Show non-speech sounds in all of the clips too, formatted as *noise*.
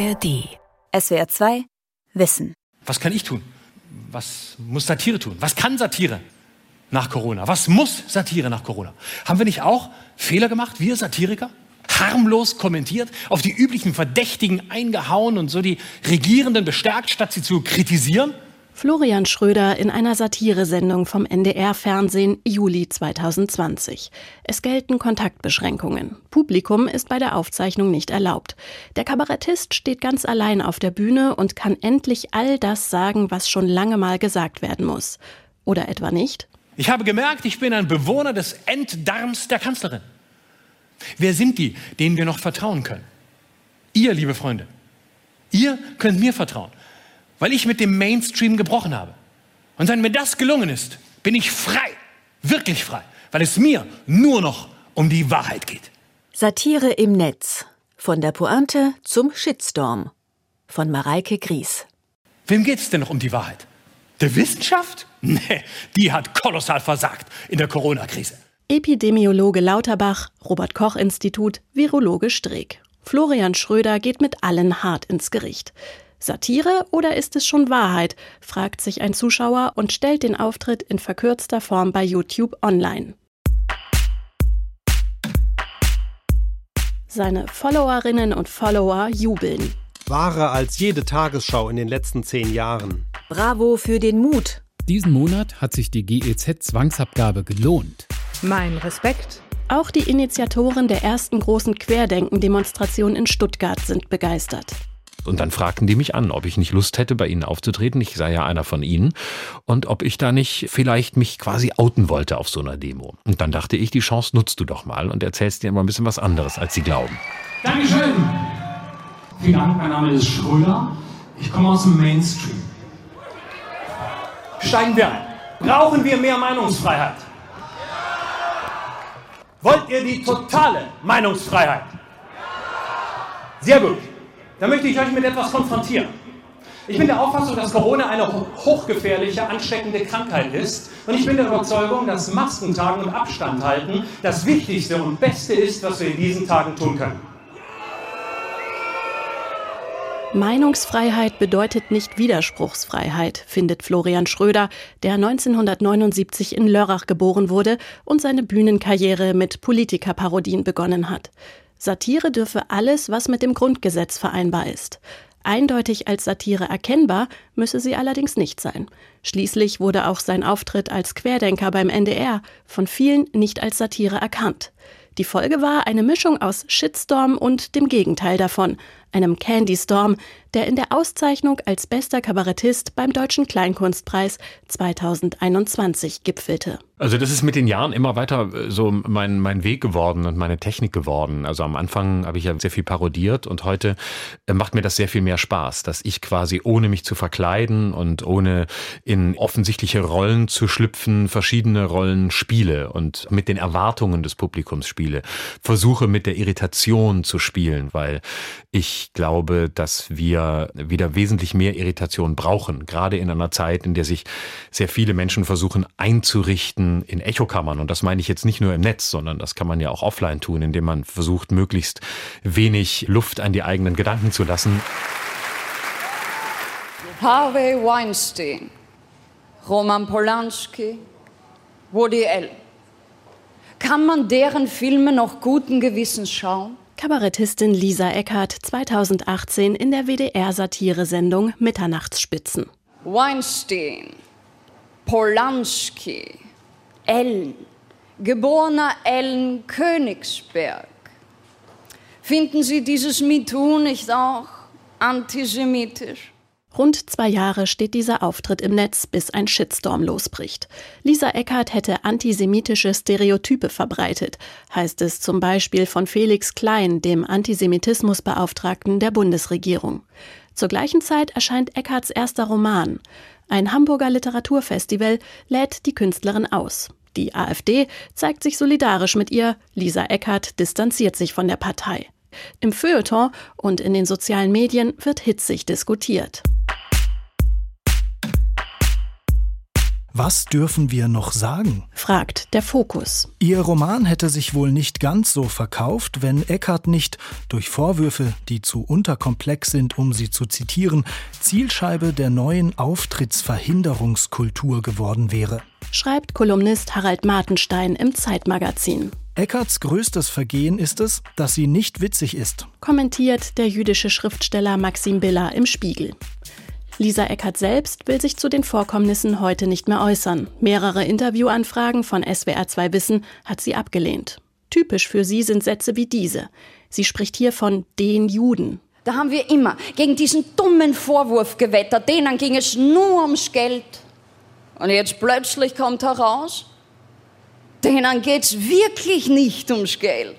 ARD. SWR 2 Wissen. Was kann ich tun? Was muss Satire tun? Was kann Satire nach Corona? Was muss Satire nach Corona? Haben wir nicht auch Fehler gemacht, wir Satiriker? Harmlos kommentiert, auf die üblichen Verdächtigen eingehauen und so die Regierenden bestärkt, statt sie zu kritisieren? Florian Schröder in einer Satiresendung vom NDR-Fernsehen Juli 2020. Es gelten Kontaktbeschränkungen. Publikum ist bei der Aufzeichnung nicht erlaubt. Der Kabarettist steht ganz allein auf der Bühne und kann endlich all das sagen, was schon lange mal gesagt werden muss. Oder etwa nicht? Ich habe gemerkt, ich bin ein Bewohner des Enddarms der Kanzlerin. Wer sind die, denen wir noch vertrauen können? Ihr, liebe Freunde. Ihr könnt mir vertrauen weil ich mit dem Mainstream gebrochen habe. Und wenn mir das gelungen ist, bin ich frei, wirklich frei, weil es mir nur noch um die Wahrheit geht. Satire im Netz. Von der Pointe zum Shitstorm. Von Mareike Gries. Wem geht es denn noch um die Wahrheit? Der Wissenschaft? *laughs* Nee, die hat kolossal versagt in der Corona-Krise. Epidemiologe Lauterbach, Robert Koch Institut, Virologe Streeck. Florian Schröder geht mit allen hart ins Gericht. Satire oder ist es schon Wahrheit? fragt sich ein Zuschauer und stellt den Auftritt in verkürzter Form bei YouTube online. Seine Followerinnen und Follower jubeln. Wahrer als jede Tagesschau in den letzten zehn Jahren. Bravo für den Mut. Diesen Monat hat sich die GEZ-Zwangsabgabe gelohnt. Mein Respekt. Auch die Initiatoren der ersten großen Querdenken-Demonstration in Stuttgart sind begeistert. Und dann fragten die mich an, ob ich nicht Lust hätte, bei ihnen aufzutreten. Ich sei ja einer von ihnen. Und ob ich da nicht vielleicht mich quasi outen wollte auf so einer Demo. Und dann dachte ich, die Chance nutzt du doch mal und erzählst dir immer ein bisschen was anderes, als sie glauben. Dankeschön. Vielen Dank, mein Name ist Schröder. Ich komme aus dem Mainstream. Steigen wir ein. Brauchen wir mehr Meinungsfreiheit? Wollt ihr die totale Meinungsfreiheit? Sehr gut. Da möchte ich euch mit etwas konfrontieren. Ich bin der Auffassung, dass Corona eine hochgefährliche, ansteckende Krankheit ist. Und ich bin der Überzeugung, dass Masken tragen und Abstand halten das Wichtigste und Beste ist, was wir in diesen Tagen tun können. Meinungsfreiheit bedeutet nicht Widerspruchsfreiheit, findet Florian Schröder, der 1979 in Lörrach geboren wurde und seine Bühnenkarriere mit Politikerparodien begonnen hat. Satire dürfe alles, was mit dem Grundgesetz vereinbar ist. Eindeutig als Satire erkennbar müsse sie allerdings nicht sein. Schließlich wurde auch sein Auftritt als Querdenker beim NDR von vielen nicht als Satire erkannt. Die Folge war eine Mischung aus Shitstorm und dem Gegenteil davon, einem Candy Storm, der in der Auszeichnung als bester Kabarettist beim Deutschen Kleinkunstpreis 2021 gipfelte. Also das ist mit den Jahren immer weiter äh, so mein, mein Weg geworden und meine Technik geworden. Also am Anfang habe ich ja sehr viel parodiert und heute äh, macht mir das sehr viel mehr Spaß, dass ich quasi ohne mich zu verkleiden und ohne in offensichtliche Rollen zu schlüpfen, verschiedene Rollen spiele und mit den Erwartungen des Publikums spiele. Versuche mit der Irritation zu spielen, weil ich glaube, dass wir wir wieder wesentlich mehr Irritation brauchen, gerade in einer Zeit, in der sich sehr viele Menschen versuchen einzurichten in Echokammern. Und das meine ich jetzt nicht nur im Netz, sondern das kann man ja auch offline tun, indem man versucht, möglichst wenig Luft an die eigenen Gedanken zu lassen. Harvey Weinstein, Roman Polanski, Woody Allen. Kann man deren Filme noch guten Gewissens schauen? Kabarettistin Lisa Eckert 2018 in der WDR-Satiresendung Mitternachtsspitzen. Weinstein, Polanski, Ellen, geborener Ellen Königsberg. Finden Sie dieses MeToo nicht auch antisemitisch? Rund zwei Jahre steht dieser Auftritt im Netz, bis ein Shitstorm losbricht. Lisa Eckert hätte antisemitische Stereotype verbreitet, heißt es zum Beispiel von Felix Klein, dem Antisemitismusbeauftragten der Bundesregierung. Zur gleichen Zeit erscheint Eckarts erster Roman. Ein Hamburger Literaturfestival lädt die Künstlerin aus. Die AfD zeigt sich solidarisch mit ihr, Lisa Eckert distanziert sich von der Partei. Im Feuilleton und in den sozialen Medien wird hitzig diskutiert. Was dürfen wir noch sagen? fragt der Fokus. Ihr Roman hätte sich wohl nicht ganz so verkauft, wenn Eckart nicht durch Vorwürfe, die zu unterkomplex sind, um sie zu zitieren, Zielscheibe der neuen Auftrittsverhinderungskultur geworden wäre. Schreibt Kolumnist Harald Martenstein im Zeitmagazin. Eckarts größtes Vergehen ist es, dass sie nicht witzig ist. Kommentiert der jüdische Schriftsteller Maxim Biller im Spiegel. Lisa Eckert selbst will sich zu den Vorkommnissen heute nicht mehr äußern. Mehrere Interviewanfragen von SWR2 Wissen hat sie abgelehnt. Typisch für sie sind Sätze wie diese. Sie spricht hier von den Juden. Da haben wir immer gegen diesen dummen Vorwurf gewettert. Denen ging es nur ums Geld. Und jetzt plötzlich kommt heraus, denen geht es wirklich nicht ums Geld.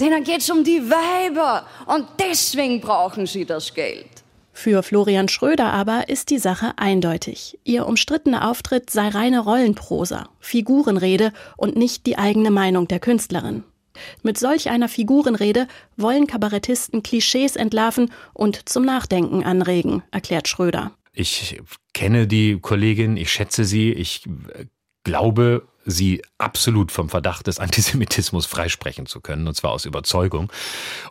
Denen geht es um die Weiber. Und deswegen brauchen sie das Geld. Für Florian Schröder aber ist die Sache eindeutig. Ihr umstrittener Auftritt sei reine Rollenprosa, Figurenrede und nicht die eigene Meinung der Künstlerin. Mit solch einer Figurenrede wollen Kabarettisten Klischees entlarven und zum Nachdenken anregen, erklärt Schröder. Ich kenne die Kollegin, ich schätze sie, ich glaube sie absolut vom Verdacht des Antisemitismus freisprechen zu können, und zwar aus Überzeugung.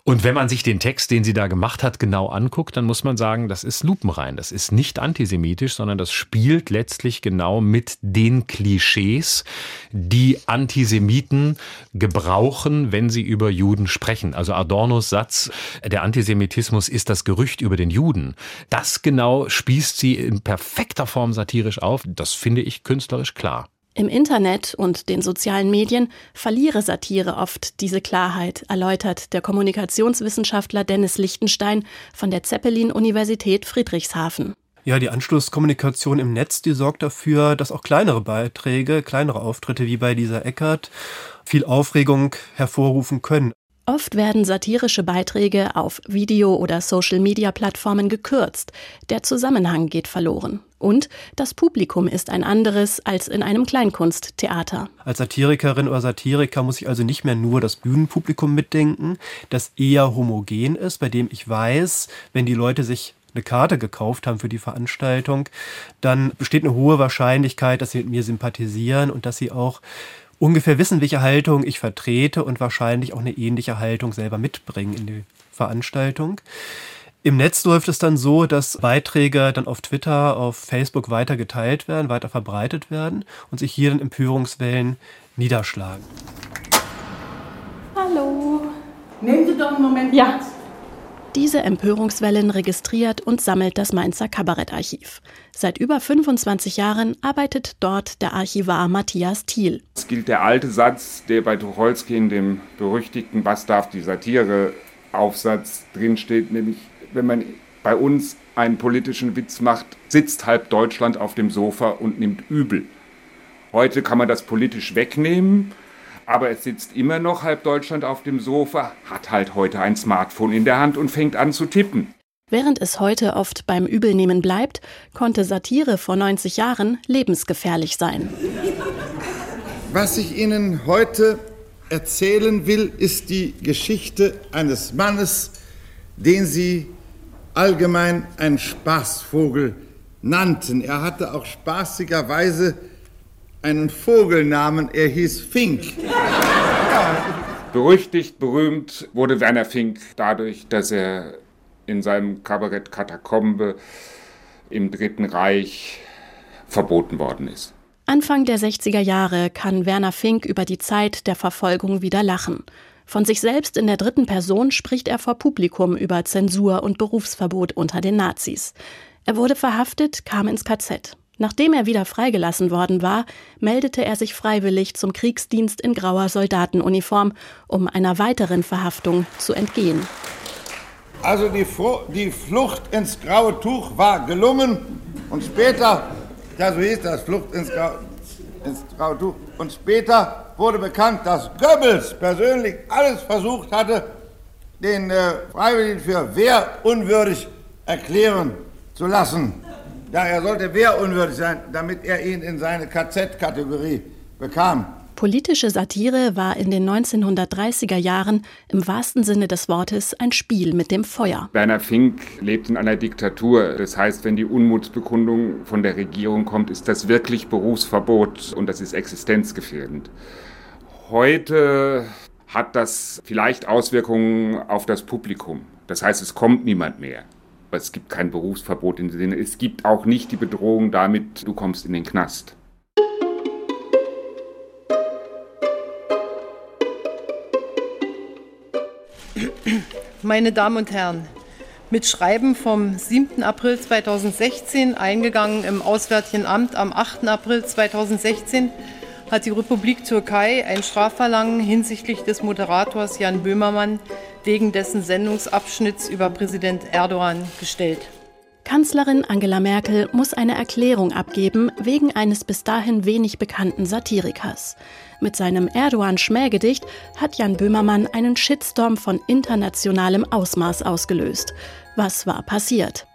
Und wenn man sich den Text, den sie da gemacht hat, genau anguckt, dann muss man sagen, das ist lupenrein. Das ist nicht antisemitisch, sondern das spielt letztlich genau mit den Klischees, die Antisemiten gebrauchen, wenn sie über Juden sprechen. Also Adornos Satz, der Antisemitismus ist das Gerücht über den Juden. Das genau spießt sie in perfekter Form satirisch auf. Das finde ich künstlerisch klar. Im Internet und den sozialen Medien verliere Satire oft diese Klarheit, erläutert der Kommunikationswissenschaftler Dennis Lichtenstein von der Zeppelin-Universität Friedrichshafen. Ja, die Anschlusskommunikation im Netz, die sorgt dafür, dass auch kleinere Beiträge, kleinere Auftritte wie bei dieser Eckert viel Aufregung hervorrufen können. Oft werden satirische Beiträge auf Video- oder Social-Media-Plattformen gekürzt. Der Zusammenhang geht verloren. Und das Publikum ist ein anderes als in einem Kleinkunsttheater. Als Satirikerin oder Satiriker muss ich also nicht mehr nur das Bühnenpublikum mitdenken, das eher homogen ist, bei dem ich weiß, wenn die Leute sich eine Karte gekauft haben für die Veranstaltung, dann besteht eine hohe Wahrscheinlichkeit, dass sie mit mir sympathisieren und dass sie auch ungefähr wissen, welche Haltung ich vertrete und wahrscheinlich auch eine ähnliche Haltung selber mitbringen in die Veranstaltung. Im Netz läuft es dann so, dass Beiträge dann auf Twitter, auf Facebook weiter geteilt werden, weiter verbreitet werden und sich hier dann Empörungswellen niederschlagen. Hallo. Nehmen Sie doch einen Moment. Ja. Diese Empörungswellen registriert und sammelt das Mainzer Kabarettarchiv. Seit über 25 Jahren arbeitet dort der Archivar Matthias Thiel. Es gilt der alte Satz, der bei Tucholsky in dem berüchtigten Was darf die Satire Aufsatz drinsteht, nämlich wenn man bei uns einen politischen Witz macht, sitzt halb Deutschland auf dem Sofa und nimmt übel. Heute kann man das politisch wegnehmen aber es sitzt immer noch halb Deutschland auf dem Sofa, hat halt heute ein Smartphone in der Hand und fängt an zu tippen. Während es heute oft beim Übelnehmen bleibt, konnte Satire vor 90 Jahren lebensgefährlich sein. Was ich Ihnen heute erzählen will, ist die Geschichte eines Mannes, den Sie allgemein einen Spaßvogel nannten. Er hatte auch spaßigerweise einen Vogelnamen, er hieß Fink. Berüchtigt, berühmt wurde Werner Fink dadurch, dass er in seinem Kabarett Katakombe im Dritten Reich verboten worden ist. Anfang der 60er Jahre kann Werner Fink über die Zeit der Verfolgung wieder lachen. Von sich selbst in der dritten Person spricht er vor Publikum über Zensur und Berufsverbot unter den Nazis. Er wurde verhaftet, kam ins KZ. Nachdem er wieder freigelassen worden war, meldete er sich freiwillig zum Kriegsdienst in grauer Soldatenuniform, um einer weiteren Verhaftung zu entgehen. Also die, die Flucht ins graue Tuch war gelungen und später, ja so hieß das, Flucht ins, Grau, ins graue und später wurde bekannt, dass Goebbels persönlich alles versucht hatte, den äh, Freiwilligen für wehrunwürdig erklären zu lassen. Ja, er sollte wehrunwürdig sein, damit er ihn in seine KZ-Kategorie bekam. Politische Satire war in den 1930er Jahren im wahrsten Sinne des Wortes ein Spiel mit dem Feuer. Werner Fink lebt in einer Diktatur. Das heißt, wenn die Unmutsbekundung von der Regierung kommt, ist das wirklich Berufsverbot und das ist existenzgefährdend. Heute hat das vielleicht Auswirkungen auf das Publikum. Das heißt, es kommt niemand mehr. Es gibt kein Berufsverbot in dem Sinne. Es gibt auch nicht die Bedrohung damit, du kommst in den Knast. Meine Damen und Herren, mit Schreiben vom 7. April 2016, eingegangen im Auswärtigen Amt am 8. April 2016, hat die Republik Türkei ein Strafverlangen hinsichtlich des Moderators Jan Böhmermann wegen dessen Sendungsabschnitts über Präsident Erdogan gestellt. Kanzlerin Angela Merkel muss eine Erklärung abgeben wegen eines bis dahin wenig bekannten Satirikers. Mit seinem Erdogan-Schmähgedicht hat Jan Böhmermann einen Shitstorm von internationalem Ausmaß ausgelöst. Was war passiert?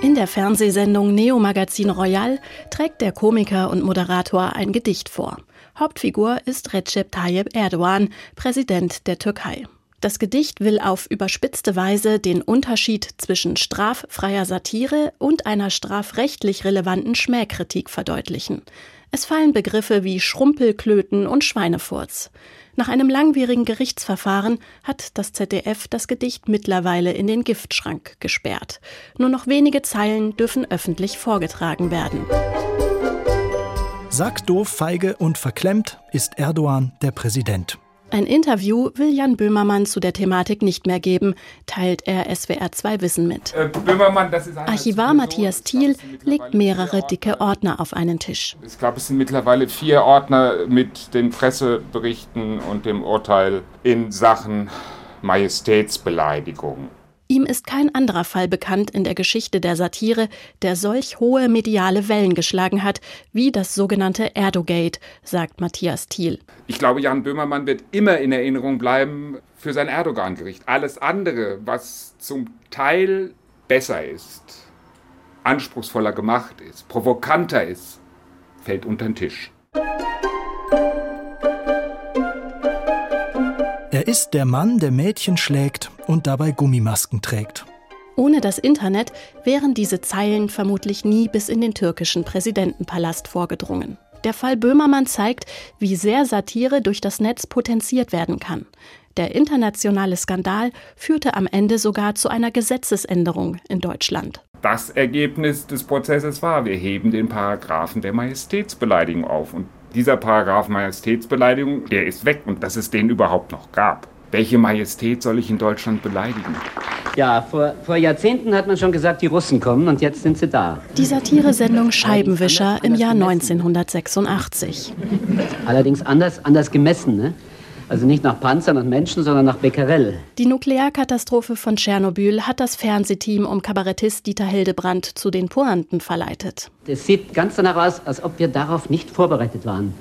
In der Fernsehsendung Neo Magazin Royal trägt der Komiker und Moderator ein Gedicht vor. Hauptfigur ist Recep Tayyip Erdogan, Präsident der Türkei. Das Gedicht will auf überspitzte Weise den Unterschied zwischen straffreier Satire und einer strafrechtlich relevanten Schmähkritik verdeutlichen. Es fallen Begriffe wie Schrumpelklöten und Schweinefurz. Nach einem langwierigen Gerichtsverfahren hat das ZDF das Gedicht mittlerweile in den Giftschrank gesperrt. Nur noch wenige Zeilen dürfen öffentlich vorgetragen werden. Sackdoof, feige und verklemmt ist Erdogan der Präsident. Ein Interview will Jan Böhmermann zu der Thematik nicht mehr geben, teilt er SWR2 Wissen mit. Äh, Böhmermann, das ist Archivar Matthias Thiel legt mehrere dicke Ordner auf einen Tisch. Ich glaube, es sind mittlerweile vier Ordner mit den Presseberichten und dem Urteil in Sachen Majestätsbeleidigung. Ihm ist kein anderer Fall bekannt in der Geschichte der Satire, der solch hohe mediale Wellen geschlagen hat, wie das sogenannte Erdogate, sagt Matthias Thiel. Ich glaube, Jan Böhmermann wird immer in Erinnerung bleiben für sein Erdogan-Gericht. Alles andere, was zum Teil besser ist, anspruchsvoller gemacht ist, provokanter ist, fällt unter den Tisch. Er ist der Mann, der Mädchen schlägt und dabei Gummimasken trägt. Ohne das Internet wären diese Zeilen vermutlich nie bis in den türkischen Präsidentenpalast vorgedrungen. Der Fall Böhmermann zeigt, wie sehr Satire durch das Netz potenziert werden kann. Der internationale Skandal führte am Ende sogar zu einer Gesetzesänderung in Deutschland. Das Ergebnis des Prozesses war, wir heben den Paragraphen der Majestätsbeleidigung auf. Und dieser Paragraph Majestätsbeleidigung, der ist weg und dass es den überhaupt noch gab. Welche Majestät soll ich in Deutschland beleidigen? Ja, vor, vor Jahrzehnten hat man schon gesagt, die Russen kommen und jetzt sind sie da. Die Satiresendung Scheibenwischer im Jahr 1986. Allerdings anders, anders gemessen, ne? Also nicht nach Panzern und Menschen, sondern nach Becquerel. Die Nuklearkatastrophe von Tschernobyl hat das Fernsehteam um Kabarettist Dieter Hildebrand zu den Pointen verleitet. Es sieht ganz danach aus, als ob wir darauf nicht vorbereitet waren.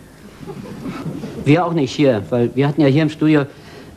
Wir auch nicht hier, weil wir hatten ja hier im Studio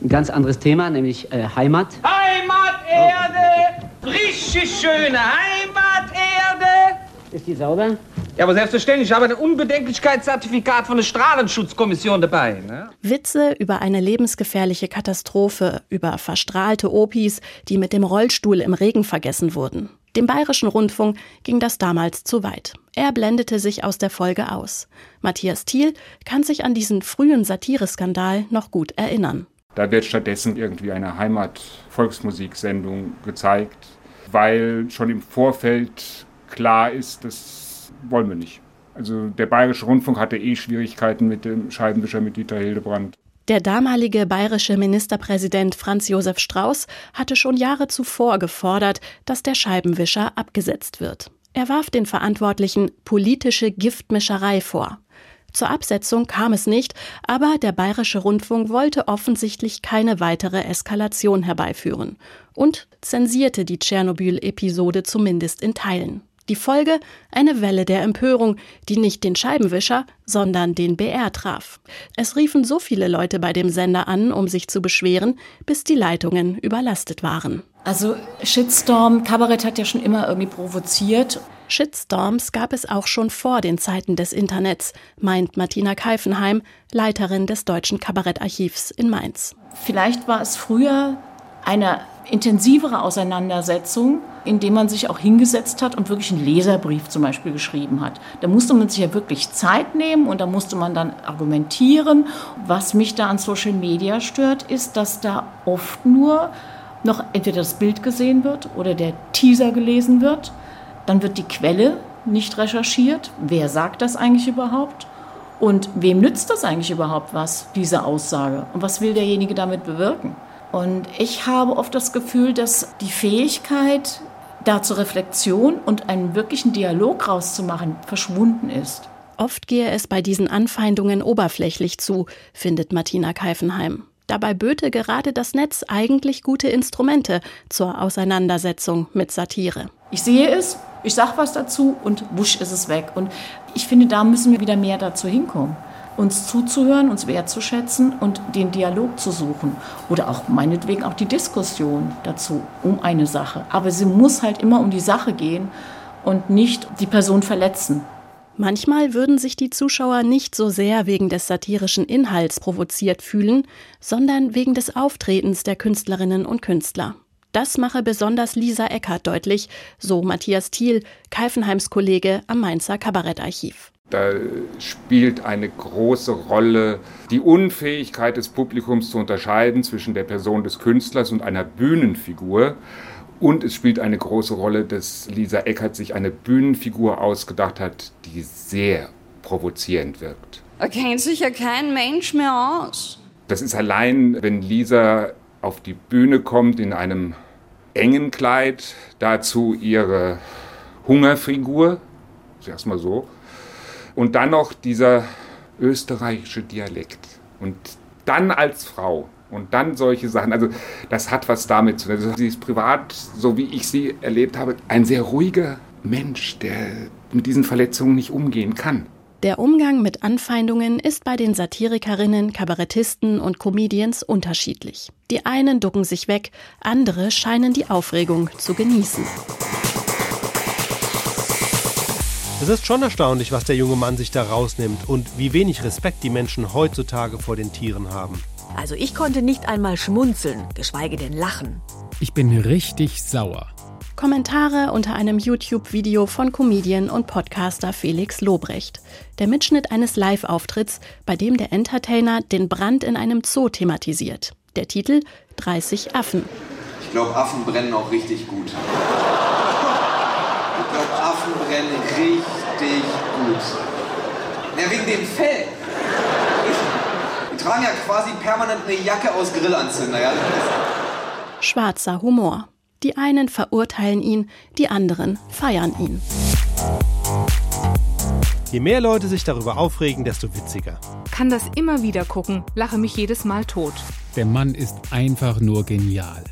ein ganz anderes Thema, nämlich äh, Heimat. Heimaterde, richtig schöne Heimaterde. Ist die sauber? Ja, aber selbstverständlich, ich habe ein Unbedenklichkeitszertifikat von der Strahlenschutzkommission dabei. Ne? Witze über eine lebensgefährliche Katastrophe, über verstrahlte Opis, die mit dem Rollstuhl im Regen vergessen wurden. Dem Bayerischen Rundfunk ging das damals zu weit. Er blendete sich aus der Folge aus. Matthias Thiel kann sich an diesen frühen Satireskandal noch gut erinnern. Da wird stattdessen irgendwie eine Heimat-Volksmusiksendung gezeigt, weil schon im Vorfeld klar ist, dass wollen wir nicht. Also der Bayerische Rundfunk hatte eh Schwierigkeiten mit dem Scheibenwischer mit Dieter Hildebrand. Der damalige bayerische Ministerpräsident Franz Josef Strauß hatte schon Jahre zuvor gefordert, dass der Scheibenwischer abgesetzt wird. Er warf den Verantwortlichen politische Giftmischerei vor. Zur Absetzung kam es nicht, aber der bayerische Rundfunk wollte offensichtlich keine weitere Eskalation herbeiführen und zensierte die Tschernobyl-Episode zumindest in Teilen. Die Folge eine Welle der Empörung, die nicht den Scheibenwischer, sondern den BR traf. Es riefen so viele Leute bei dem Sender an, um sich zu beschweren, bis die Leitungen überlastet waren. Also Shitstorm, Kabarett hat ja schon immer irgendwie provoziert. Shitstorms gab es auch schon vor den Zeiten des Internets, meint Martina Keifenheim, Leiterin des Deutschen Kabarettarchivs in Mainz. Vielleicht war es früher eine intensivere Auseinandersetzung, indem man sich auch hingesetzt hat und wirklich einen Leserbrief zum Beispiel geschrieben hat. Da musste man sich ja wirklich Zeit nehmen und da musste man dann argumentieren. Was mich da an Social Media stört, ist, dass da oft nur noch entweder das Bild gesehen wird oder der Teaser gelesen wird. Dann wird die Quelle nicht recherchiert. Wer sagt das eigentlich überhaupt? Und wem nützt das eigentlich überhaupt was, diese Aussage? Und was will derjenige damit bewirken? Und ich habe oft das Gefühl, dass die Fähigkeit, da zur Reflexion und einen wirklichen Dialog rauszumachen, verschwunden ist. Oft gehe es bei diesen Anfeindungen oberflächlich zu, findet Martina Keifenheim. Dabei böte gerade das Netz eigentlich gute Instrumente zur Auseinandersetzung mit Satire. Ich sehe es, ich sage was dazu und wusch ist es weg. Und ich finde, da müssen wir wieder mehr dazu hinkommen uns zuzuhören, uns wertzuschätzen und den Dialog zu suchen. Oder auch meinetwegen auch die Diskussion dazu um eine Sache. Aber sie muss halt immer um die Sache gehen und nicht die Person verletzen. Manchmal würden sich die Zuschauer nicht so sehr wegen des satirischen Inhalts provoziert fühlen, sondern wegen des Auftretens der Künstlerinnen und Künstler. Das mache besonders Lisa Eckert deutlich, so Matthias Thiel, Keifenheims Kollege am Mainzer Kabarettarchiv. Da spielt eine große Rolle die Unfähigkeit des Publikums zu unterscheiden zwischen der Person des Künstlers und einer Bühnenfigur. Und es spielt eine große Rolle, dass Lisa Eckert sich eine Bühnenfigur ausgedacht hat, die sehr provozierend wirkt. Da kennt sich ja kein Mensch mehr aus. Das ist allein, wenn Lisa auf die Bühne kommt in einem engen Kleid, dazu ihre Hungerfigur, erstmal so, und dann noch dieser österreichische Dialekt. Und dann als Frau und dann solche Sachen. Also das hat was damit zu tun. Also sie ist privat, so wie ich sie erlebt habe, ein sehr ruhiger Mensch, der mit diesen Verletzungen nicht umgehen kann. Der Umgang mit Anfeindungen ist bei den Satirikerinnen, Kabarettisten und Comedians unterschiedlich. Die einen ducken sich weg, andere scheinen die Aufregung zu genießen. Es ist schon erstaunlich, was der junge Mann sich da rausnimmt und wie wenig Respekt die Menschen heutzutage vor den Tieren haben. Also ich konnte nicht einmal schmunzeln, geschweige denn lachen. Ich bin richtig sauer. Kommentare unter einem YouTube-Video von Comedian und Podcaster Felix Lobrecht. Der Mitschnitt eines Live-Auftritts, bei dem der Entertainer den Brand in einem Zoo thematisiert. Der Titel 30 Affen. Ich glaube, Affen brennen auch richtig gut. Ich glaube, Affen brennen richtig gut. Ja, wegen dem Fell. Die tragen ja quasi permanent eine Jacke aus Grillanzünder. Ja? Schwarzer Humor. Die einen verurteilen ihn, die anderen feiern ihn. Je mehr Leute sich darüber aufregen, desto witziger. Kann das immer wieder gucken, lache mich jedes Mal tot. Der Mann ist einfach nur genial.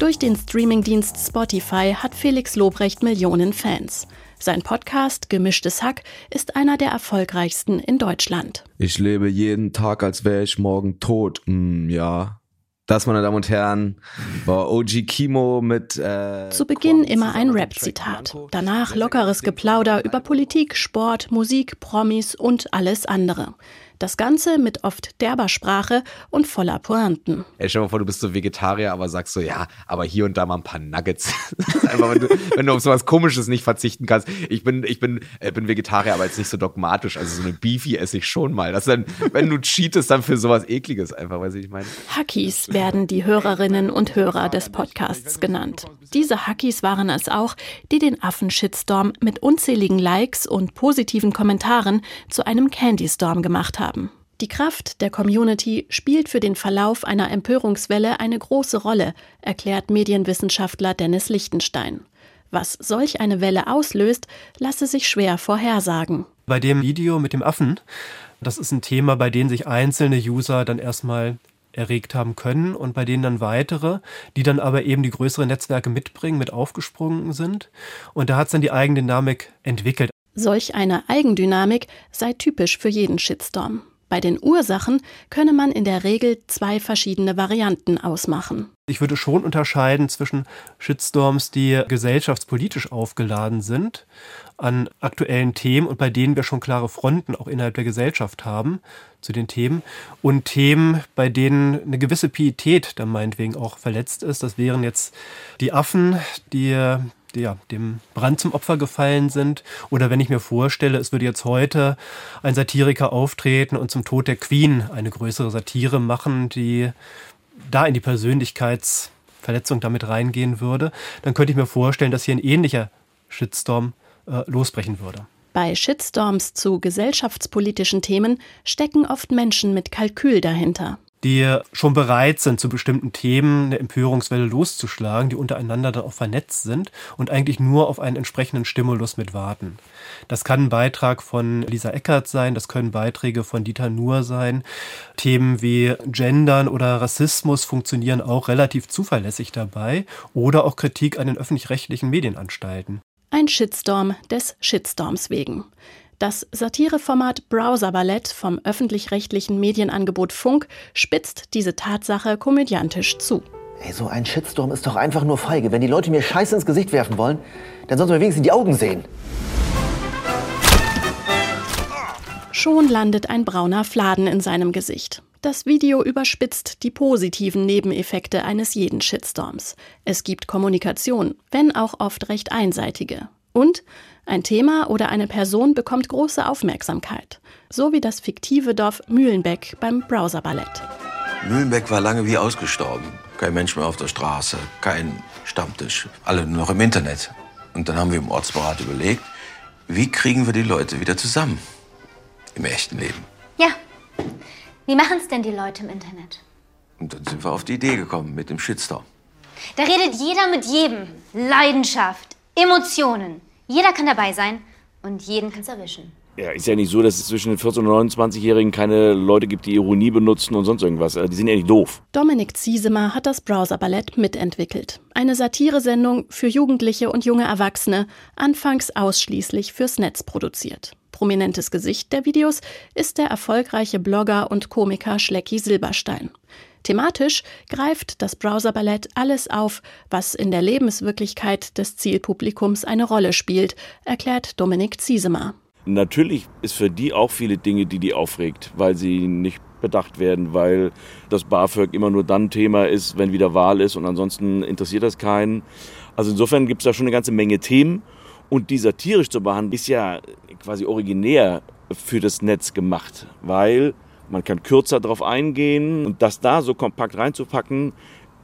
Durch den Streamingdienst Spotify hat Felix Lobrecht Millionen Fans. Sein Podcast Gemischtes Hack ist einer der erfolgreichsten in Deutschland. Ich lebe jeden Tag, als wäre ich morgen tot. Mm, ja. Das, meine Damen und Herren, war OG Kimo mit. Äh, Zu Beginn immer ein Rap-Zitat. Danach lockeres Geplauder über Politik, Sport, Musik, Promis und alles andere. Das Ganze mit oft derber Sprache und voller Pointen. Ey, stell dir mal vor, du bist so Vegetarier, aber sagst so, ja, aber hier und da mal ein paar Nuggets. *laughs* Einfach, wenn du, wenn du auf sowas Komisches nicht verzichten kannst. Ich bin, ich bin, äh, bin Vegetarier, aber jetzt nicht so dogmatisch. Also so eine Beefy esse ich schon mal. Das dann, wenn du cheatest, dann für sowas Ekliges einfach, weiß ich, ich meine. Hackies werden die Hörerinnen und Hörer des Podcasts genannt. Diese Hackies waren es auch, die den Affen-Shitstorm mit unzähligen Likes und positiven Kommentaren zu einem Candy-Storm gemacht haben haben. Die Kraft der Community spielt für den Verlauf einer Empörungswelle eine große Rolle, erklärt Medienwissenschaftler Dennis Lichtenstein. Was solch eine Welle auslöst, lasse sich schwer vorhersagen. Bei dem Video mit dem Affen, das ist ein Thema, bei dem sich einzelne User dann erstmal erregt haben können und bei denen dann weitere, die dann aber eben die größeren Netzwerke mitbringen, mit aufgesprungen sind. Und da hat es dann die Eigendynamik entwickelt. Solch eine Eigendynamik sei typisch für jeden Shitstorm. Bei den Ursachen könne man in der Regel zwei verschiedene Varianten ausmachen. Ich würde schon unterscheiden zwischen Shitstorms, die gesellschaftspolitisch aufgeladen sind an aktuellen Themen und bei denen wir schon klare Fronten auch innerhalb der Gesellschaft haben zu den Themen und Themen, bei denen eine gewisse Pietät dann meinetwegen auch verletzt ist. Das wären jetzt die Affen, die ja, dem Brand zum Opfer gefallen sind. Oder wenn ich mir vorstelle, es würde jetzt heute ein Satiriker auftreten und zum Tod der Queen eine größere Satire machen, die da in die Persönlichkeitsverletzung damit reingehen würde, dann könnte ich mir vorstellen, dass hier ein ähnlicher Shitstorm äh, losbrechen würde. Bei Shitstorms zu gesellschaftspolitischen Themen stecken oft Menschen mit Kalkül dahinter die schon bereit sind, zu bestimmten Themen eine Empörungswelle loszuschlagen, die untereinander dann auch vernetzt sind und eigentlich nur auf einen entsprechenden Stimulus mit warten. Das kann ein Beitrag von Lisa Eckert sein, das können Beiträge von Dieter Nuhr sein. Themen wie Gendern oder Rassismus funktionieren auch relativ zuverlässig dabei oder auch Kritik an den öffentlich-rechtlichen Medienanstalten. Ein Shitstorm des Shitstorms wegen. Das Satireformat Browser Ballett vom öffentlich-rechtlichen Medienangebot Funk spitzt diese Tatsache komödiantisch zu. Ey, so ein Shitstorm ist doch einfach nur feige. Wenn die Leute mir Scheiße ins Gesicht werfen wollen, dann sollen sie mir wenigstens in die Augen sehen. Schon landet ein brauner Fladen in seinem Gesicht. Das Video überspitzt die positiven Nebeneffekte eines jeden Shitstorms. Es gibt Kommunikation, wenn auch oft recht einseitige. Und ein Thema oder eine Person bekommt große Aufmerksamkeit, so wie das fiktive Dorf Mühlenbeck beim Browserballett. Mühlenbeck war lange wie ausgestorben. Kein Mensch mehr auf der Straße, kein Stammtisch, alle nur noch im Internet. Und dann haben wir im Ortsberat überlegt, wie kriegen wir die Leute wieder zusammen im echten Leben. Ja, wie machen es denn die Leute im Internet? Und dann sind wir auf die Idee gekommen mit dem Shitstorm. Da redet jeder mit jedem. Leidenschaft, Emotionen. Jeder kann dabei sein und jeden kann es erwischen. Ja, ist ja nicht so, dass es zwischen den 14- und 29-Jährigen keine Leute gibt, die Ironie benutzen und sonst irgendwas. Also, die sind ja nicht doof. Dominik Ziesemer hat das Browser-Ballett mitentwickelt. Eine Satiresendung für Jugendliche und junge Erwachsene, anfangs ausschließlich fürs Netz produziert. Prominentes Gesicht der Videos ist der erfolgreiche Blogger und Komiker Schlecki Silberstein. Thematisch greift das Browser-Ballett alles auf, was in der Lebenswirklichkeit des Zielpublikums eine Rolle spielt, erklärt Dominik Ziesemer. Natürlich ist für die auch viele Dinge, die die aufregt, weil sie nicht bedacht werden, weil das BAföG immer nur dann Thema ist, wenn wieder Wahl ist und ansonsten interessiert das keinen. Also insofern gibt es da schon eine ganze Menge Themen und die satirisch zu behandeln, ist ja quasi originär für das Netz gemacht, weil man kann kürzer darauf eingehen und das da so kompakt reinzupacken,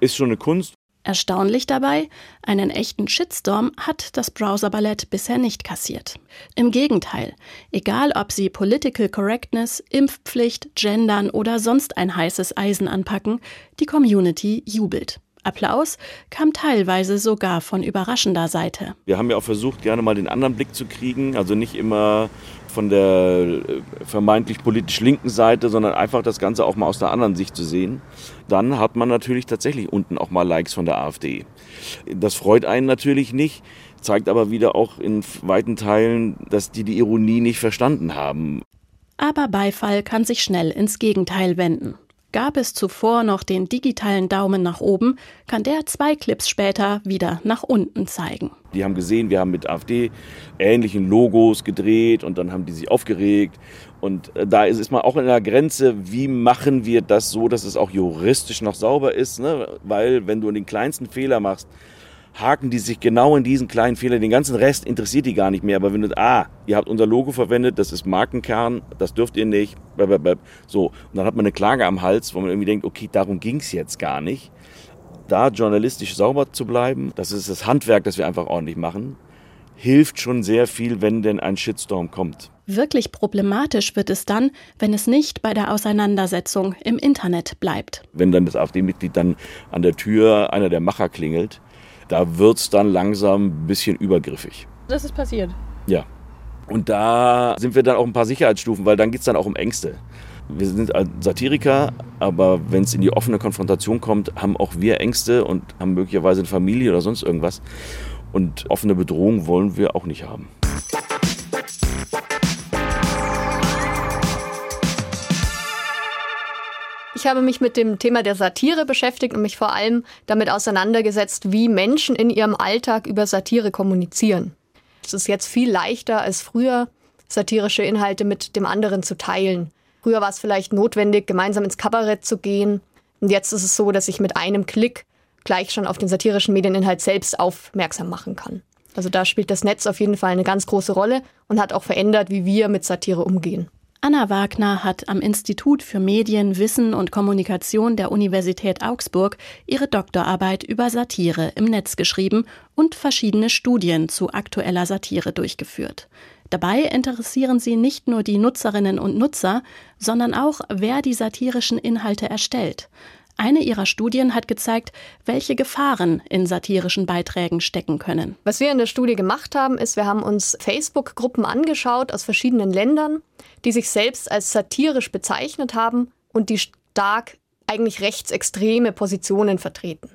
ist schon eine Kunst. Erstaunlich dabei, einen echten Shitstorm hat das Browser-Ballett bisher nicht kassiert. Im Gegenteil, egal ob sie Political Correctness, Impfpflicht, Gendern oder sonst ein heißes Eisen anpacken, die Community jubelt. Applaus kam teilweise sogar von überraschender Seite. Wir haben ja auch versucht, gerne mal den anderen Blick zu kriegen, also nicht immer von der äh, vermeintlich politisch linken Seite, sondern einfach das Ganze auch mal aus der anderen Sicht zu sehen. Dann hat man natürlich tatsächlich unten auch mal Likes von der AfD. Das freut einen natürlich nicht, zeigt aber wieder auch in weiten Teilen, dass die die Ironie nicht verstanden haben. Aber Beifall kann sich schnell ins Gegenteil wenden. Gab es zuvor noch den digitalen Daumen nach oben, kann der zwei Clips später wieder nach unten zeigen. Die haben gesehen, wir haben mit AfD ähnlichen Logos gedreht und dann haben die sich aufgeregt. Und äh, da ist man auch in der Grenze, wie machen wir das so, dass es auch juristisch noch sauber ist. Ne? Weil wenn du den kleinsten Fehler machst, haken die sich genau in diesen kleinen Fehler. Den ganzen Rest interessiert die gar nicht mehr. Aber wenn du, ah, ihr habt unser Logo verwendet, das ist Markenkern, das dürft ihr nicht. So, und dann hat man eine Klage am Hals, wo man irgendwie denkt, okay, darum ging es jetzt gar nicht. Da journalistisch sauber zu bleiben, das ist das Handwerk, das wir einfach ordentlich machen, hilft schon sehr viel, wenn denn ein Shitstorm kommt. Wirklich problematisch wird es dann, wenn es nicht bei der Auseinandersetzung im Internet bleibt. Wenn dann das AfD-Mitglied dann an der Tür einer der Macher klingelt, da wird es dann langsam ein bisschen übergriffig. Das ist passiert. Ja. Und da sind wir dann auch ein paar Sicherheitsstufen, weil dann geht es dann auch um Ängste. Wir sind Satiriker, aber wenn es in die offene Konfrontation kommt, haben auch wir Ängste und haben möglicherweise eine Familie oder sonst irgendwas. Und offene Bedrohung wollen wir auch nicht haben. Ich habe mich mit dem Thema der Satire beschäftigt und mich vor allem damit auseinandergesetzt, wie Menschen in ihrem Alltag über Satire kommunizieren. Es ist jetzt viel leichter als früher, satirische Inhalte mit dem anderen zu teilen. Früher war es vielleicht notwendig, gemeinsam ins Kabarett zu gehen. Und jetzt ist es so, dass ich mit einem Klick gleich schon auf den satirischen Medieninhalt selbst aufmerksam machen kann. Also da spielt das Netz auf jeden Fall eine ganz große Rolle und hat auch verändert, wie wir mit Satire umgehen. Anna Wagner hat am Institut für Medien, Wissen und Kommunikation der Universität Augsburg ihre Doktorarbeit über Satire im Netz geschrieben und verschiedene Studien zu aktueller Satire durchgeführt. Dabei interessieren sie nicht nur die Nutzerinnen und Nutzer, sondern auch, wer die satirischen Inhalte erstellt. Eine ihrer Studien hat gezeigt, welche Gefahren in satirischen Beiträgen stecken können. Was wir in der Studie gemacht haben, ist, wir haben uns Facebook-Gruppen angeschaut aus verschiedenen Ländern, die sich selbst als satirisch bezeichnet haben und die stark eigentlich rechtsextreme Positionen vertreten.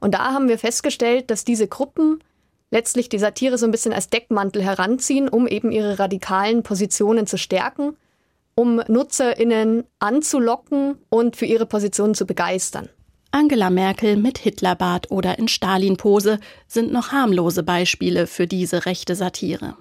Und da haben wir festgestellt, dass diese Gruppen letztlich die Satire so ein bisschen als Deckmantel heranziehen, um eben ihre radikalen Positionen zu stärken um NutzerInnen anzulocken und für ihre Position zu begeistern. Angela Merkel mit Hitlerbart oder in Stalin-Pose sind noch harmlose Beispiele für diese rechte Satire.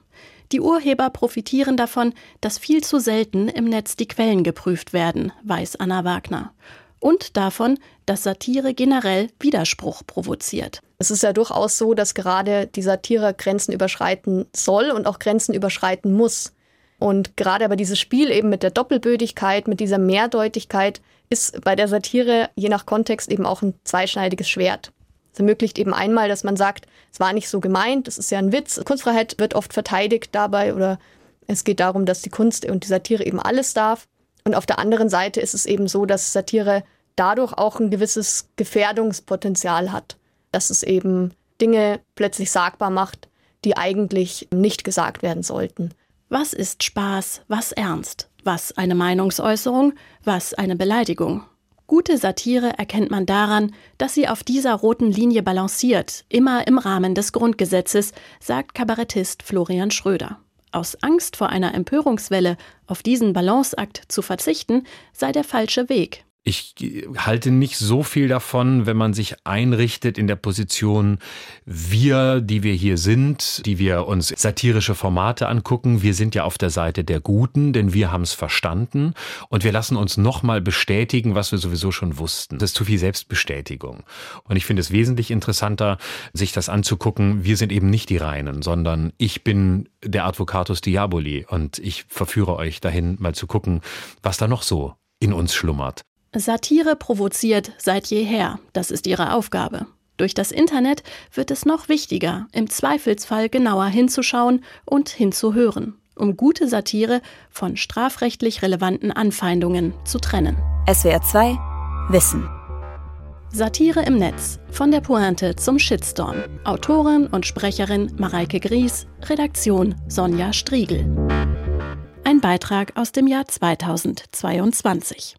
Die Urheber profitieren davon, dass viel zu selten im Netz die Quellen geprüft werden, weiß Anna Wagner. Und davon, dass Satire generell Widerspruch provoziert. Es ist ja durchaus so, dass gerade die Satire Grenzen überschreiten soll und auch Grenzen überschreiten muss. Und gerade aber dieses Spiel eben mit der Doppelbödigkeit, mit dieser Mehrdeutigkeit, ist bei der Satire je nach Kontext eben auch ein zweischneidiges Schwert. Es ermöglicht eben einmal, dass man sagt, es war nicht so gemeint, es ist ja ein Witz. Kunstfreiheit wird oft verteidigt dabei oder es geht darum, dass die Kunst und die Satire eben alles darf. Und auf der anderen Seite ist es eben so, dass Satire dadurch auch ein gewisses Gefährdungspotenzial hat, dass es eben Dinge plötzlich sagbar macht, die eigentlich nicht gesagt werden sollten. Was ist Spaß, was ernst? Was eine Meinungsäußerung, was eine Beleidigung? Gute Satire erkennt man daran, dass sie auf dieser roten Linie balanciert, immer im Rahmen des Grundgesetzes, sagt Kabarettist Florian Schröder. Aus Angst vor einer Empörungswelle auf diesen Balanceakt zu verzichten, sei der falsche Weg. Ich halte nicht so viel davon, wenn man sich einrichtet in der Position, wir, die wir hier sind, die wir uns satirische Formate angucken, wir sind ja auf der Seite der Guten, denn wir haben es verstanden und wir lassen uns nochmal bestätigen, was wir sowieso schon wussten. Das ist zu viel Selbstbestätigung. Und ich finde es wesentlich interessanter, sich das anzugucken, wir sind eben nicht die Reinen, sondern ich bin der Advocatus Diaboli und ich verführe euch dahin, mal zu gucken, was da noch so in uns schlummert. Satire provoziert seit jeher, das ist ihre Aufgabe. Durch das Internet wird es noch wichtiger, im Zweifelsfall genauer hinzuschauen und hinzuhören, um gute Satire von strafrechtlich relevanten Anfeindungen zu trennen. SWR 2 Wissen. Satire im Netz. Von der Pointe zum Shitstorm. Autorin und Sprecherin Mareike Gries. Redaktion Sonja Striegel. Ein Beitrag aus dem Jahr 2022.